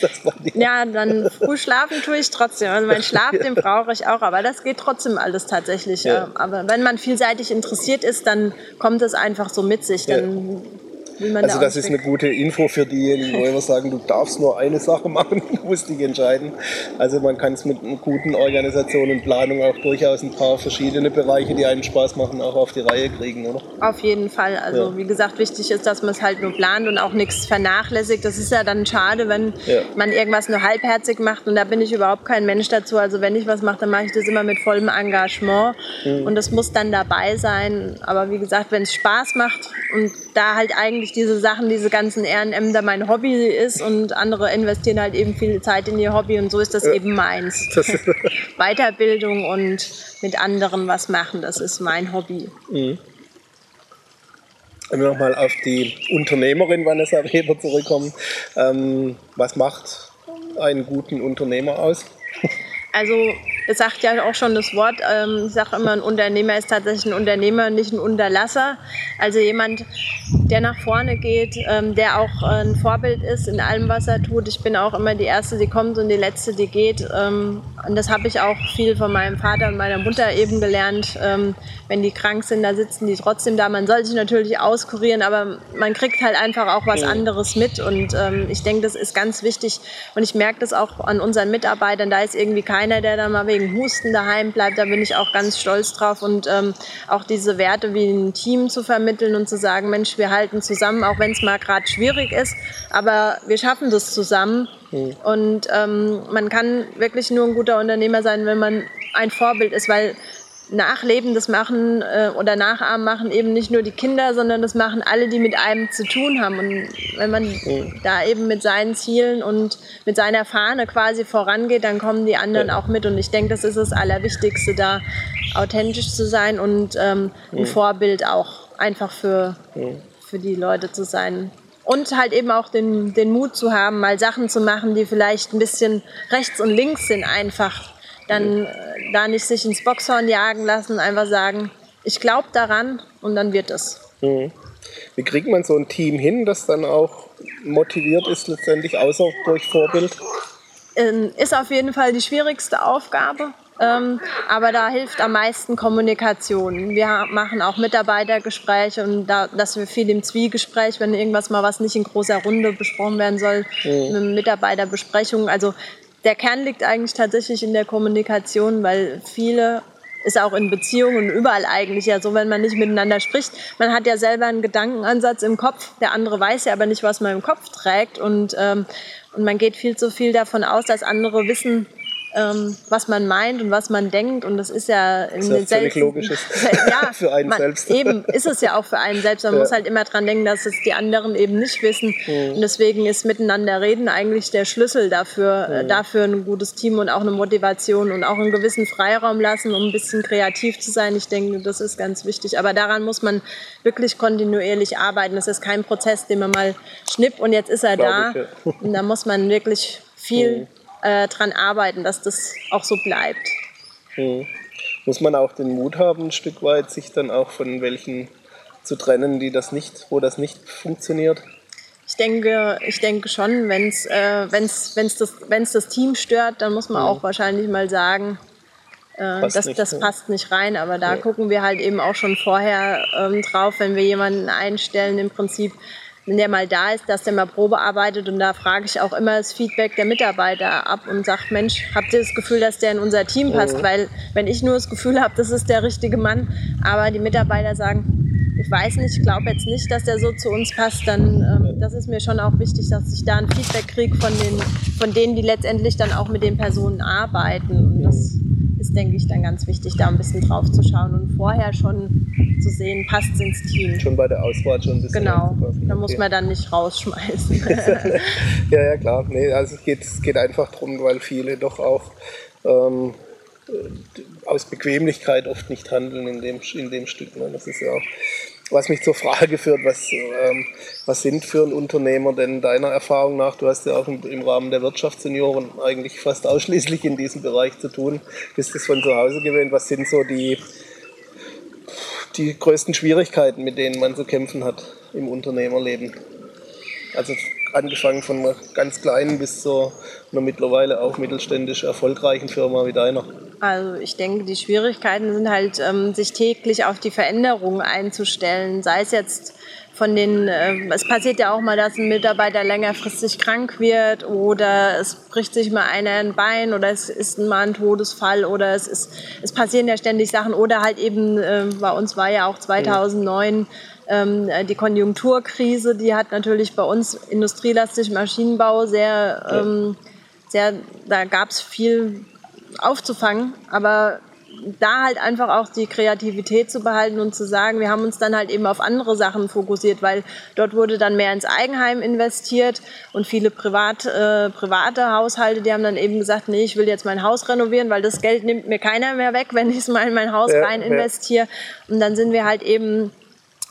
ja, dann früh schlafen tue ich trotzdem. Also mein Schlaf, den brauche ich auch. Aber das geht trotzdem alles tatsächlich. Ja. Aber wenn man vielseitig interessiert ist, dann kommt es einfach so mit sich. Dann ja also das ist eine gute Info für diejenigen, wo immer sagen, du darfst nur eine Sache machen, du musst dich entscheiden. Also man kann es mit einer guten Organisation und Planung auch durchaus ein paar verschiedene Bereiche, die einem Spaß machen, auch auf die Reihe kriegen, oder? Auf jeden Fall. Also ja. wie gesagt, wichtig ist, dass man es halt nur plant und auch nichts vernachlässigt. Das ist ja dann schade, wenn ja. man irgendwas nur halbherzig macht und da bin ich überhaupt kein Mensch dazu. Also wenn ich was mache, dann mache ich das immer mit vollem Engagement mhm. und das muss dann dabei sein. Aber wie gesagt, wenn es Spaß macht und da halt eigentlich diese Sachen, diese ganzen Ehrenämter mein Hobby ist und andere investieren halt eben viel Zeit in ihr Hobby und so ist das ja. eben meins. Weiterbildung und mit anderen was machen, das ist mein Hobby. Mhm. Wenn wir nochmal auf die Unternehmerin Vanessa Weber zurückkommen, ähm, was macht einen guten Unternehmer aus? Also es sagt ja auch schon das Wort, ähm, ich sage immer, ein Unternehmer ist tatsächlich ein Unternehmer, nicht ein Unterlasser. Also jemand, der nach vorne geht, ähm, der auch ein Vorbild ist in allem, was er tut. Ich bin auch immer die Erste, die kommt und die Letzte, die geht. Ähm, und das habe ich auch viel von meinem Vater und meiner Mutter eben gelernt. Ähm, wenn die krank sind, da sitzen die trotzdem da. Man soll sich natürlich auskurieren, aber man kriegt halt einfach auch was anderes mit. Und ähm, ich denke, das ist ganz wichtig. Und ich merke das auch an unseren Mitarbeitern. Da ist irgendwie keiner, der da mal wegen wegen Husten daheim bleibt, da bin ich auch ganz stolz drauf. Und ähm, auch diese Werte wie ein Team zu vermitteln und zu sagen, Mensch, wir halten zusammen, auch wenn es mal gerade schwierig ist, aber wir schaffen das zusammen. Mhm. Und ähm, man kann wirklich nur ein guter Unternehmer sein, wenn man ein Vorbild ist, weil Nachleben, das machen äh, oder Nachahmen machen eben nicht nur die Kinder, sondern das machen alle, die mit einem zu tun haben. Und wenn man mhm. da eben mit seinen Zielen und mit seiner Fahne quasi vorangeht, dann kommen die anderen ja. auch mit. Und ich denke, das ist das Allerwichtigste, da authentisch zu sein und ähm, ein mhm. Vorbild auch einfach für, mhm. für die Leute zu sein. Und halt eben auch den, den Mut zu haben, mal Sachen zu machen, die vielleicht ein bisschen rechts und links sind, einfach dann äh, da nicht sich ins Boxhorn jagen lassen, einfach sagen, ich glaube daran und dann wird es. Mhm. Wie kriegt man so ein Team hin, das dann auch motiviert ist, letztendlich außer durch Vorbild? Ähm, ist auf jeden Fall die schwierigste Aufgabe. Ähm, aber da hilft am meisten Kommunikation. Wir machen auch Mitarbeitergespräche und da, dass wir viel im Zwiegespräch, wenn irgendwas mal was nicht in großer Runde besprochen werden soll, mhm. Mitarbeiterbesprechungen. Also der Kern liegt eigentlich tatsächlich in der Kommunikation, weil viele ist auch in Beziehungen überall eigentlich ja so, wenn man nicht miteinander spricht. Man hat ja selber einen Gedankenansatz im Kopf, der andere weiß ja aber nicht, was man im Kopf trägt und, ähm, und man geht viel zu viel davon aus, dass andere wissen, ähm, was man meint und was man denkt. Und das ist ja in das ist ja völlig logisch ja, für einen man, selbst. Eben ist es ja auch für einen selbst. Man ja. muss halt immer dran denken, dass es die anderen eben nicht wissen. Mhm. Und deswegen ist miteinander reden eigentlich der Schlüssel dafür, äh, mhm. dafür ein gutes Team und auch eine Motivation und auch einen gewissen Freiraum lassen, um ein bisschen kreativ zu sein. Ich denke, das ist ganz wichtig. Aber daran muss man wirklich kontinuierlich arbeiten. Das ist kein Prozess, den man mal schnipp und jetzt ist er Glaube da. Ich, ja. Und da muss man wirklich viel mhm äh, dran arbeiten, dass das auch so bleibt. Hm. Muss man auch den Mut haben, ein Stück weit, sich dann auch von welchen zu trennen, die das nicht, wo das nicht funktioniert? Ich denke, ich denke schon, wenn es äh, wenn's, wenn's das, wenn's das Team stört, dann muss man mhm. auch wahrscheinlich mal sagen, äh, das, nicht, das ne? passt nicht rein. Aber da ja. gucken wir halt eben auch schon vorher ähm, drauf, wenn wir jemanden einstellen, im Prinzip, wenn der mal da ist, dass der mal Probe arbeitet und da frage ich auch immer das Feedback der Mitarbeiter ab und sage, Mensch, habt ihr das Gefühl, dass der in unser Team passt? Mhm. Weil wenn ich nur das Gefühl habe, das ist der richtige Mann, aber die Mitarbeiter sagen, ich weiß nicht, ich glaube jetzt nicht, dass der so zu uns passt, dann ähm, das ist mir schon auch wichtig, dass ich da ein Feedback kriege von, den, von denen, die letztendlich dann auch mit den Personen arbeiten. Und das denke ich, dann ganz wichtig, da ein bisschen drauf zu schauen und vorher schon zu sehen, passt es ins Team. Schon bei der Auswahl schon ein bisschen. Genau, da muss man dann nicht rausschmeißen. ja, ja, klar. Nee, also es geht, es geht einfach darum, weil viele doch auch ähm, aus Bequemlichkeit oft nicht handeln in dem, in dem Stück. Ne? Das ist ja auch was mich zur Frage führt, was, ähm, was sind für ein Unternehmer denn deiner Erfahrung nach, du hast ja auch im, Rahmen der Wirtschaftssenioren eigentlich fast ausschließlich in diesem Bereich zu tun, bist es von zu Hause gewählt, was sind so die, die größten Schwierigkeiten, mit denen man zu kämpfen hat im Unternehmerleben? Also angefangen von einer ganz kleinen bis zu einer mittlerweile auch mittelständisch erfolgreichen Firma wie deiner. Also ich denke, die Schwierigkeiten sind halt, ähm, sich täglich auf die Veränderungen einzustellen. Sei es jetzt von den, äh, es passiert ja auch mal, dass ein Mitarbeiter längerfristig krank wird oder es bricht sich mal einer ein Bein oder es ist mal ein Todesfall oder es ist, es passieren ja ständig Sachen oder halt eben, äh, bei uns war ja auch 2009 ähm, die Konjunkturkrise, die hat natürlich bei uns industrielastig Maschinenbau sehr, ähm, sehr da gab es viel aufzufangen, aber da halt einfach auch die Kreativität zu behalten und zu sagen, wir haben uns dann halt eben auf andere Sachen fokussiert, weil dort wurde dann mehr ins Eigenheim investiert und viele Privat, äh, private Haushalte, die haben dann eben gesagt, nee, ich will jetzt mein Haus renovieren, weil das Geld nimmt mir keiner mehr weg, wenn ich es mal in mein Haus ja, rein investiere. Ja. Und dann sind wir halt eben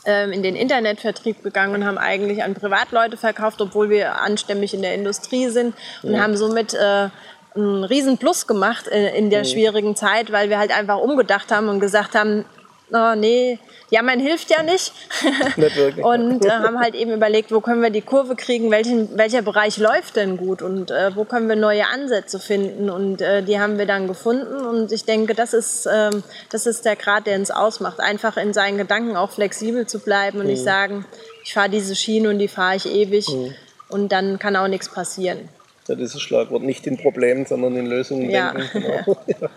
ähm, in den Internetvertrieb gegangen und haben eigentlich an Privatleute verkauft, obwohl wir anständig in der Industrie sind und ja. haben somit äh, einen riesen Plus gemacht in, in der mhm. schwierigen Zeit, weil wir halt einfach umgedacht haben und gesagt haben, oh, nee, jammern hilft ja nicht. nicht wirklich. und äh, haben halt eben überlegt, wo können wir die Kurve kriegen, welchen, welcher Bereich läuft denn gut und äh, wo können wir neue Ansätze finden. Und äh, die haben wir dann gefunden. Und ich denke, das ist, ähm, das ist der Grad, der uns ausmacht. Einfach in seinen Gedanken auch flexibel zu bleiben und mhm. nicht sagen, ich fahre diese Schiene und die fahre ich ewig. Mhm. Und dann kann auch nichts passieren. Ja, dieses Schlagwort nicht in Problemen, sondern in Lösungen ja. denken. Genau.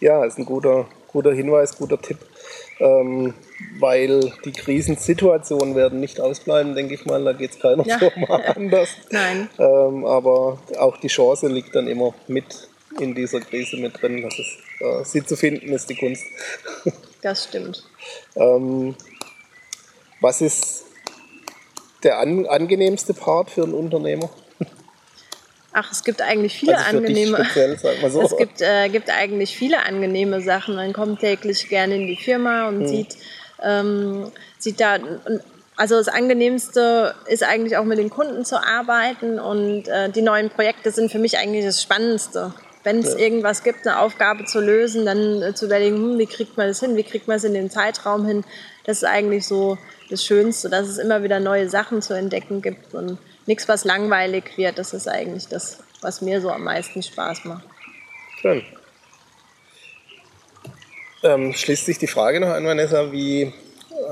ja, ist ein guter, guter Hinweis, guter Tipp. Ähm, weil die Krisensituationen werden nicht ausbleiben, denke ich mal. Da geht es keiner ja. Firma anders. Nein. Ähm, aber auch die Chance liegt dann immer mit in dieser Krise mit drin. Das ist, äh, sie zu finden ist die Kunst. Das stimmt. ähm, was ist der an, angenehmste Part für einen Unternehmer? Ach, es gibt eigentlich viele also angenehme. Speziell, so. Es gibt, äh, gibt eigentlich viele angenehme Sachen. Man kommt täglich gerne in die Firma und hm. sieht, ähm, sieht da. Also das Angenehmste ist eigentlich auch mit den Kunden zu arbeiten und äh, die neuen Projekte sind für mich eigentlich das Spannendste. Wenn es ja. irgendwas gibt, eine Aufgabe zu lösen, dann äh, zu überlegen, hm, wie kriegt man das hin, wie kriegt man es in den Zeitraum hin, das ist eigentlich so das Schönste, dass es immer wieder neue Sachen zu entdecken gibt und nichts, was langweilig wird. Das ist eigentlich das, was mir so am meisten Spaß macht. Schön. Ähm, schließt sich die Frage noch an, Vanessa, wie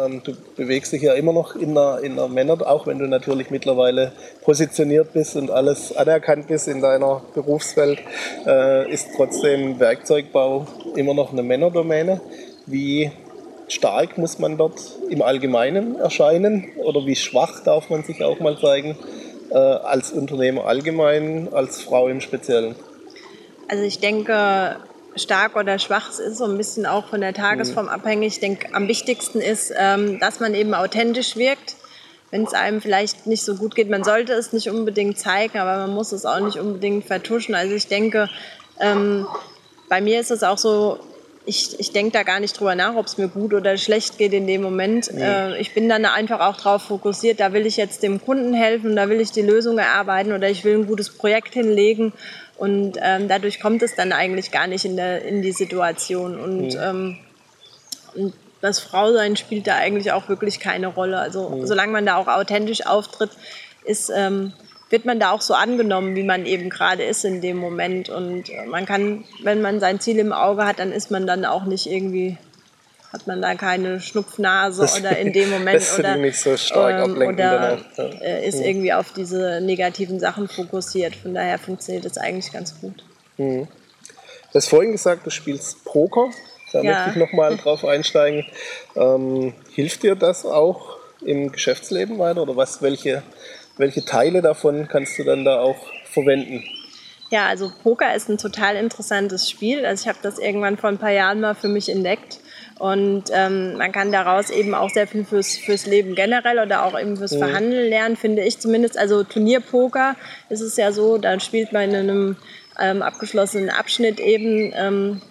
ähm, du bewegst dich ja immer noch in der, in der Männer, auch wenn du natürlich mittlerweile positioniert bist und alles anerkannt bist in deiner Berufswelt, äh, ist trotzdem Werkzeugbau immer noch eine Männerdomäne. Wie stark muss man dort im Allgemeinen erscheinen oder wie schwach darf man sich auch mal zeigen? äh, als Unternehmer allgemein, als Frau im Speziellen? Also ich denke, stark oder schwach ist so ein bisschen auch von der Tagesform mhm. abhängig. Ich denke, am wichtigsten ist, ähm, dass man eben authentisch wirkt. Wenn es einem vielleicht nicht so gut geht, man sollte es nicht unbedingt zeigen, aber man muss es auch nicht unbedingt vertuschen. Also ich denke, ähm, bei mir ist es auch so, ich, ich denke da gar nicht drüber nach, ob es mir gut oder schlecht geht in dem Moment. Nee. Äh, ich bin dann einfach auch darauf fokussiert, da will ich jetzt dem Kunden helfen, da will ich die Lösung erarbeiten oder ich will ein gutes Projekt hinlegen. Und ähm, dadurch kommt es dann eigentlich gar nicht in, der, in die Situation. Und, mhm. ähm, und das Frausein spielt da eigentlich auch wirklich keine Rolle. Also mhm. solange man da auch authentisch auftritt, ist, ähm, wird man da auch so angenommen, wie man eben gerade ist in dem Moment. Und äh, man kann, wenn man sein Ziel im Auge hat, dann ist man dann auch nicht irgendwie hat man da keine Schnupfnase oder in dem Moment oder, nicht so stark ähm, oder äh, ist mhm. irgendwie auf diese negativen Sachen fokussiert. Von daher funktioniert das eigentlich ganz gut. Mhm. Du hast vorhin gesagt, du spielst Poker. Da ja. möchte ich nochmal drauf einsteigen. Ähm, hilft dir das auch im Geschäftsleben weiter oder was, welche welche Teile davon kannst du dann da auch verwenden? Ja, also Poker ist ein total interessantes Spiel. Also ich habe das irgendwann vor ein paar Jahren mal für mich entdeckt. Und ähm, man kann daraus eben auch sehr viel fürs, fürs Leben generell oder auch eben fürs mhm. Verhandeln lernen, finde ich zumindest. Also Turnierpoker ist es ja so, da spielt man in einem ähm, abgeschlossenen Abschnitt eben ähm,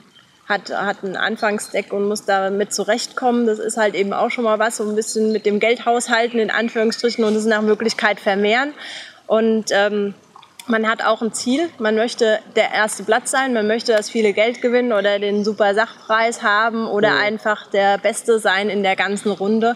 hat, hat ein Anfangsdeck und muss damit zurechtkommen. Das ist halt eben auch schon mal was, so ein bisschen mit dem Geldhaushalten in Anführungsstrichen und es nach Möglichkeit vermehren. Und ähm, man hat auch ein Ziel. Man möchte der erste Platz sein. Man möchte das viele Geld gewinnen oder den super Sachpreis haben oder mhm. einfach der Beste sein in der ganzen Runde.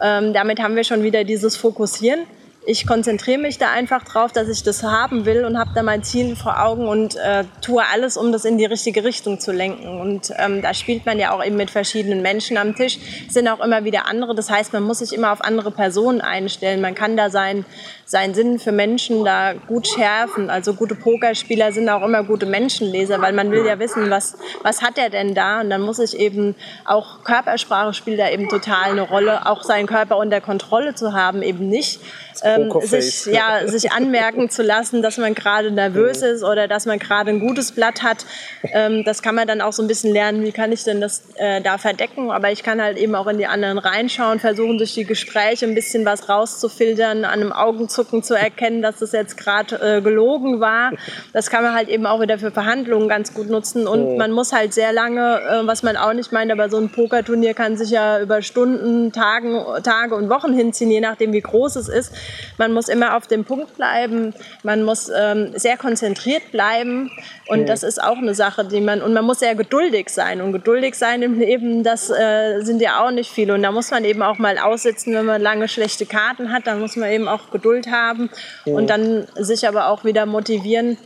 Ähm, damit haben wir schon wieder dieses Fokussieren ich konzentriere mich da einfach drauf, dass ich das haben will und habe da mein Ziel vor Augen und äh, tue alles, um das in die richtige Richtung zu lenken. Und ähm, da spielt man ja auch eben mit verschiedenen Menschen am Tisch, sind auch immer wieder andere. Das heißt, man muss sich immer auf andere Personen einstellen. Man kann da sein, seinen Sinn für Menschen da gut schärfen. Also gute Pokerspieler sind auch immer gute Menschenleser, weil man will ja wissen, was, was hat er denn da? Und dann muss ich eben auch Körpersprache spielt da eben total eine Rolle, auch seinen Körper unter Kontrolle zu haben, eben nicht ähm, sich, ja, sich anmerken zu lassen, dass man gerade nervös ist oder dass man gerade ein gutes Blatt hat. Ähm, das kann man dann auch so ein bisschen lernen, wie kann ich denn das äh, da verdecken. Aber ich kann halt eben auch in die anderen reinschauen, versuchen durch die Gespräche ein bisschen was rauszufiltern, an einem Augenzucken zu erkennen, dass das jetzt gerade äh, gelogen war. Das kann man halt eben auch wieder für Verhandlungen ganz gut nutzen. Und man muss halt sehr lange, äh, was man auch nicht meint, aber so ein Pokerturnier kann sich ja über Stunden, Tagen, Tage und Wochen hinziehen, je nachdem wie groß es ist. Man muss immer auf dem Punkt bleiben, man muss ähm, sehr konzentriert bleiben und mhm. das ist auch eine Sache, die man, und man muss sehr geduldig sein und geduldig sein im Leben, das äh, sind ja auch nicht viele und da muss man eben auch mal aussitzen, wenn man lange schlechte Karten hat, dann muss man eben auch Geduld haben mhm. und dann sich aber auch wieder motivieren.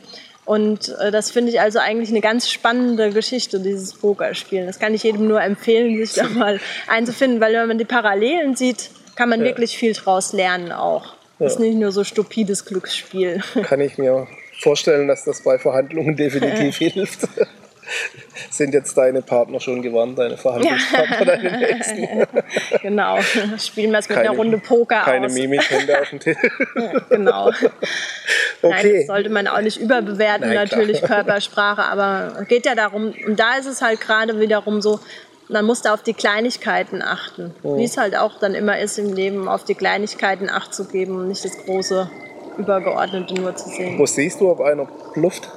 Und äh, das finde ich also eigentlich eine ganz spannende Geschichte, dieses Pokerspielen. Das kann ich jedem nur empfehlen, sich da mal einzufinden, weil wenn man die Parallelen sieht, kann man ja. wirklich viel draus lernen auch. Ja. Ist nicht nur so stupides Glücksspiel. Kann ich mir vorstellen, dass das bei Verhandlungen definitiv hilft. Sind jetzt deine Partner schon gewarnt, deine Verhandlungspartner, deine nächsten? genau, spielen wir es mit keine, einer Runde Poker keine aus. Keine Mimik, Hände auf dem Tisch. genau. Okay. Nein, das sollte man auch nicht überbewerten, Nein, natürlich Körpersprache, aber es geht ja darum, und da ist es halt gerade wiederum so, man muss da auf die Kleinigkeiten achten. Oh. Wie es halt auch dann immer ist im Leben, auf die Kleinigkeiten Acht zu geben und nicht das große Übergeordnete nur zu sehen. Wo siehst du, ob einer blufft?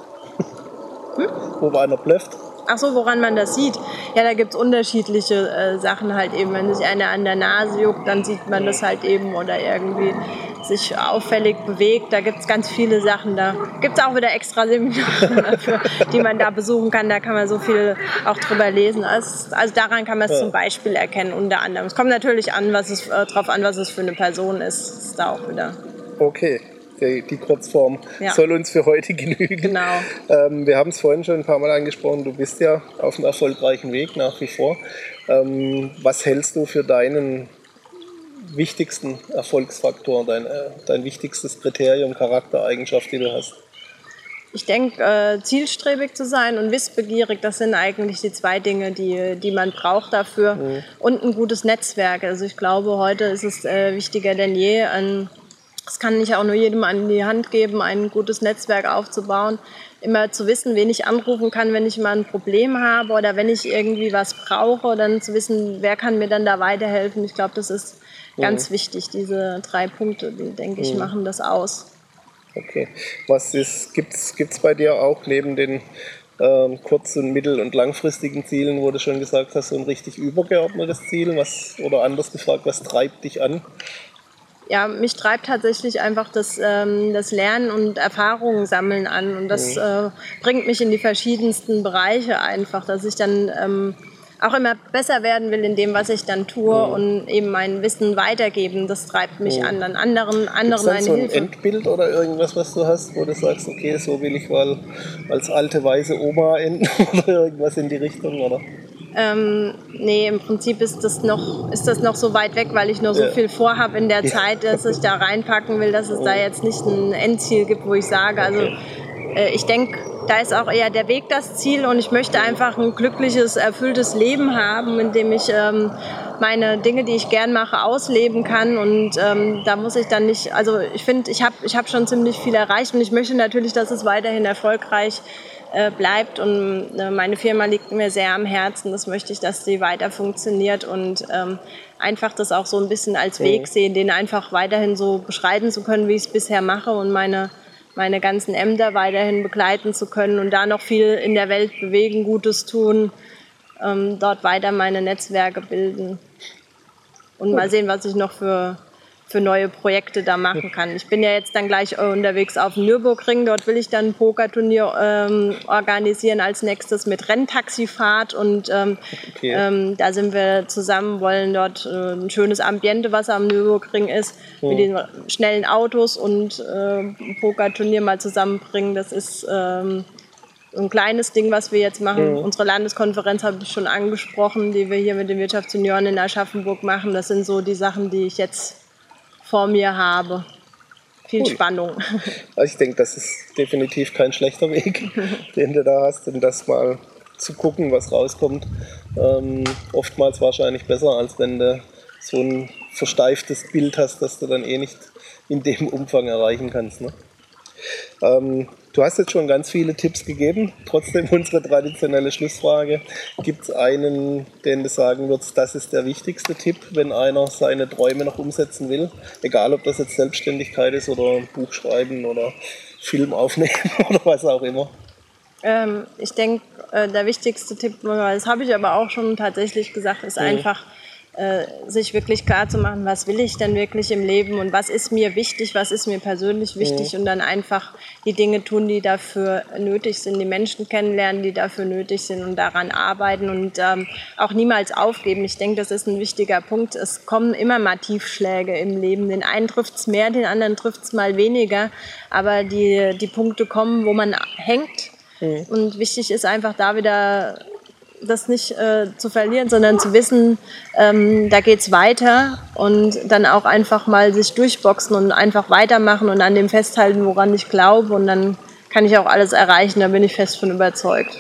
Hm? Ob einer blufft? Ach so, woran man das sieht? Ja, da gibt es unterschiedliche äh, Sachen halt eben. Wenn sich einer an der Nase juckt, dann sieht man das halt eben oder irgendwie sich auffällig bewegt. Da gibt es ganz viele Sachen. Da gibt es auch wieder extra Seminare dafür, die man da besuchen kann. Da kann man so viel auch drüber lesen. Also, also daran kann man es ja. zum Beispiel erkennen, unter anderem. Es kommt natürlich an, was es, äh, darauf an, was es für eine Person ist. Das ist da auch wieder. Okay die, die Kurzform ja. soll uns für heute genügen. Genau. Ähm, wir haben es vorhin schon ein paar Mal angesprochen, du bist ja auf einem erfolgreichen Weg nach wie vor. Ähm, was hältst du für deinen wichtigsten Erfolgsfaktor, dein, äh, dein wichtigstes Kriterium, Charaktereigenschaft, die du hast? Ich denke, äh, zielstrebig zu sein und wissbegierig, das sind eigentlich die zwei Dinge, die, die man braucht dafür. Mhm. Und ein gutes Netzwerk. Also ich glaube, heute ist es äh, wichtiger denn je, ein das kann ich auch nur jedem an die Hand geben, ein gutes Netzwerk aufzubauen. Immer zu wissen, wen ich anrufen kann, wenn ich mal ein Problem habe oder wenn ich irgendwie was brauche, dann zu wissen, wer kann mir dann da weiterhelfen. Ich glaube, das ist ganz mhm. wichtig. Diese drei Punkte, die, denke ich, mhm. machen das aus. Okay. Was gibt es bei dir auch neben den ähm, kurz- und mittel- und langfristigen Zielen, wo du schon gesagt hast, so ein richtig übergeordnetes Ziel? Was, oder anders gefragt, was treibt dich an? Ja, mich treibt tatsächlich einfach das, ähm, das Lernen und Erfahrungen sammeln an. Und das mhm. äh, bringt mich in die verschiedensten Bereiche einfach, dass ich dann ähm, auch immer besser werden will in dem, was ich dann tue mhm. und eben mein Wissen weitergeben. Das treibt mich mhm. an, dann anderen, anderen eine so ein Hilfe. Endbild oder irgendwas, was du hast, wo du sagst, okay, so will ich mal als alte weiße Oma enden oder irgendwas in die Richtung, oder? Ähm, nee, im Prinzip ist das, noch, ist das noch so weit weg, weil ich noch so ja. viel vorhabe in der Zeit, dass ich da reinpacken will, dass es da jetzt nicht ein Endziel gibt, wo ich sage, also äh, ich denke, da ist auch eher der Weg das Ziel und ich möchte einfach ein glückliches, erfülltes Leben haben, in dem ich ähm, meine Dinge, die ich gern mache, ausleben kann und ähm, da muss ich dann nicht, also ich finde, ich habe ich hab schon ziemlich viel erreicht und ich möchte natürlich, dass es weiterhin erfolgreich ist äh, bleibt. Und äh, meine Firma liegt mir sehr am Herzen. Das möchte ich, dass sie weiter funktioniert und ähm, einfach das auch so ein bisschen als Weg sehen, den einfach weiterhin so beschreiten zu können, wie ich es bisher mache und meine meine ganzen Ämter weiterhin begleiten zu können und da noch viel in der Welt bewegen, Gutes tun, ähm, dort weiter meine Netzwerke bilden und mal sehen, was ich noch für für neue Projekte da machen kann. Ich bin ja jetzt dann gleich äh, unterwegs auf dem Nürburgring. Dort will ich dann ein Pokerturnier ähm, organisieren als nächstes mit Renntaxifahrt und ähm, okay. ähm, da sind wir zusammen, wollen dort äh, ein schönes Ambiente, was am Nürburgring ist, mhm. mit den schnellen Autos und äh, ein Pokerturnier mal zusammenbringen. Das ist ähm, ein kleines Ding, was wir jetzt machen. Mhm. Unsere Landeskonferenz habe ich schon angesprochen, die wir hier mit den Wirtschaftsjunioren in Aschaffenburg machen. Das sind so die Sachen, die ich jetzt vor mir habe. Viel cool. Spannung. Also ich denke, das ist definitiv kein schlechter Weg, den du da hast, und das mal zu gucken, was rauskommt. Ähm, oftmals wahrscheinlich besser, als wenn du so ein versteiftes Bild hast, das du dann eh nicht in dem Umfang erreichen kannst. Ne? Ähm, du hast jetzt schon ganz viele Tipps gegeben. Trotzdem unsere traditionelle Schlussfrage. Gibt es einen, den du sagen würdest, das ist der wichtigste Tipp, wenn einer seine Träume noch umsetzen will? Egal, ob das jetzt Selbstständigkeit ist oder Buch schreiben oder Film aufnehmen oder was auch immer. Ähm, ich denke, äh, der wichtigste Tipp, das habe ich aber auch schon tatsächlich gesagt, ist mhm. einfach äh, sich wirklich klar zu machen, was will ich denn wirklich im Leben und was ist mir wichtig, was ist mir persönlich wichtig mhm. und dann einfach die Dinge tun, die dafür nötig sind, die Menschen kennenlernen, die dafür nötig sind und daran arbeiten und ähm, auch niemals aufgeben. Ich denke, das ist ein wichtiger Punkt. Es kommen immer mal Tiefschläge im Leben. Den einen trifft es mehr, den anderen trifft es mal weniger, aber die, die Punkte kommen, wo man hängt. Mhm. Und wichtig ist einfach da wieder das nicht äh, zu verlieren, sondern zu wissen, ähm, da geht's weiter und dann auch einfach mal sich durchboxen und einfach weitermachen und an dem festhalten, woran ich glaube und dann kann ich auch alles erreichen. Da bin ich fest von überzeugt.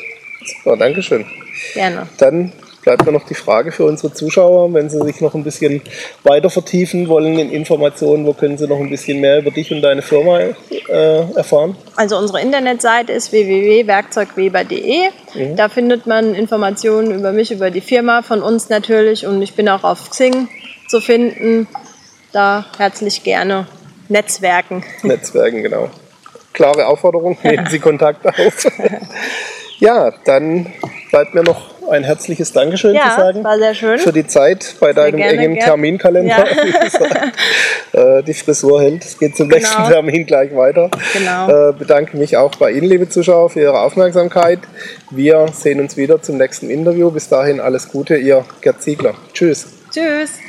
Super, Dankeschön. Gerne. Dann bleibt mir noch die Frage für unsere Zuschauer, wenn sie sich noch ein bisschen weiter vertiefen wollen in Informationen, wo können sie noch ein bisschen mehr über dich und deine Firma äh, erfahren? Also unsere Internetseite ist www.werkzeugweber.de. Mhm. Da findet man Informationen über mich, über die Firma, von uns natürlich und ich bin auch auf Xing zu finden. Da herzlich gerne Netzwerken. Netzwerken, genau. Klare Aufforderung, nehmen Sie Kontakt auf. ja, dann bleibt mir noch ein herzliches Dankeschön ja, zu sagen. War sehr schön. Für die Zeit bei deinem gerne, engen gern. Terminkalender. Ja. äh, die Frisur hält. Es geht zum genau. nächsten Termin gleich weiter. Genau. Äh, bedanke mich auch bei Ihnen, liebe Zuschauer, für Ihre Aufmerksamkeit. Wir sehen uns wieder zum nächsten Interview. Bis dahin alles Gute, Ihr Gerd Ziegler. Tschüss. Tschüss.